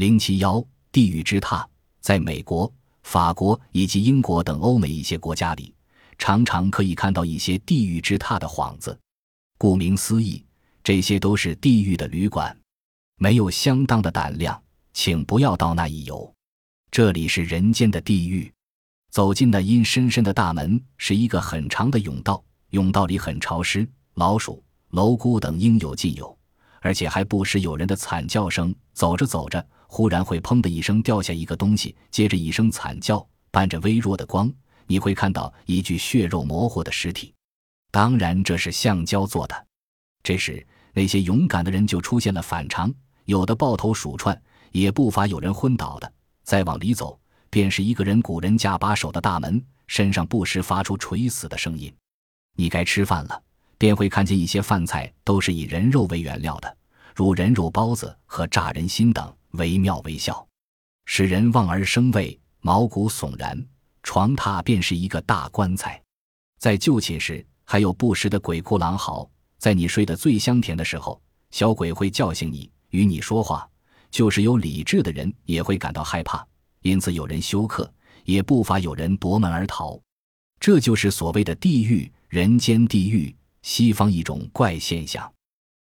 零七幺，地狱之榻，在美国、法国以及英国等欧美一些国家里，常常可以看到一些地狱之榻的幌子。顾名思义，这些都是地狱的旅馆。没有相当的胆量，请不要到那一游。这里是人间的地狱。走进那阴深深的大门，是一个很长的甬道，甬道里很潮湿，老鼠、蝼蛄等应有尽有，而且还不时有人的惨叫声。走着走着，忽然会砰的一声掉下一个东西，接着一声惨叫，伴着微弱的光，你会看到一具血肉模糊的尸体。当然，这是橡胶做的。这时，那些勇敢的人就出现了反常。有的抱头鼠窜，也不乏有人昏倒的。再往里走，便是一个人古人家把守的大门，身上不时发出垂死的声音。你该吃饭了，便会看见一些饭菜都是以人肉为原料的，如人肉包子和炸人心等，惟妙惟肖，使人望而生畏，毛骨悚然。床榻便是一个大棺材。在就寝时，还有不时的鬼哭狼嚎。在你睡得最香甜的时候，小鬼会叫醒你。与你说话，就是有理智的人也会感到害怕，因此有人休克，也不乏有人夺门而逃。这就是所谓的地狱，人间地狱，西方一种怪现象。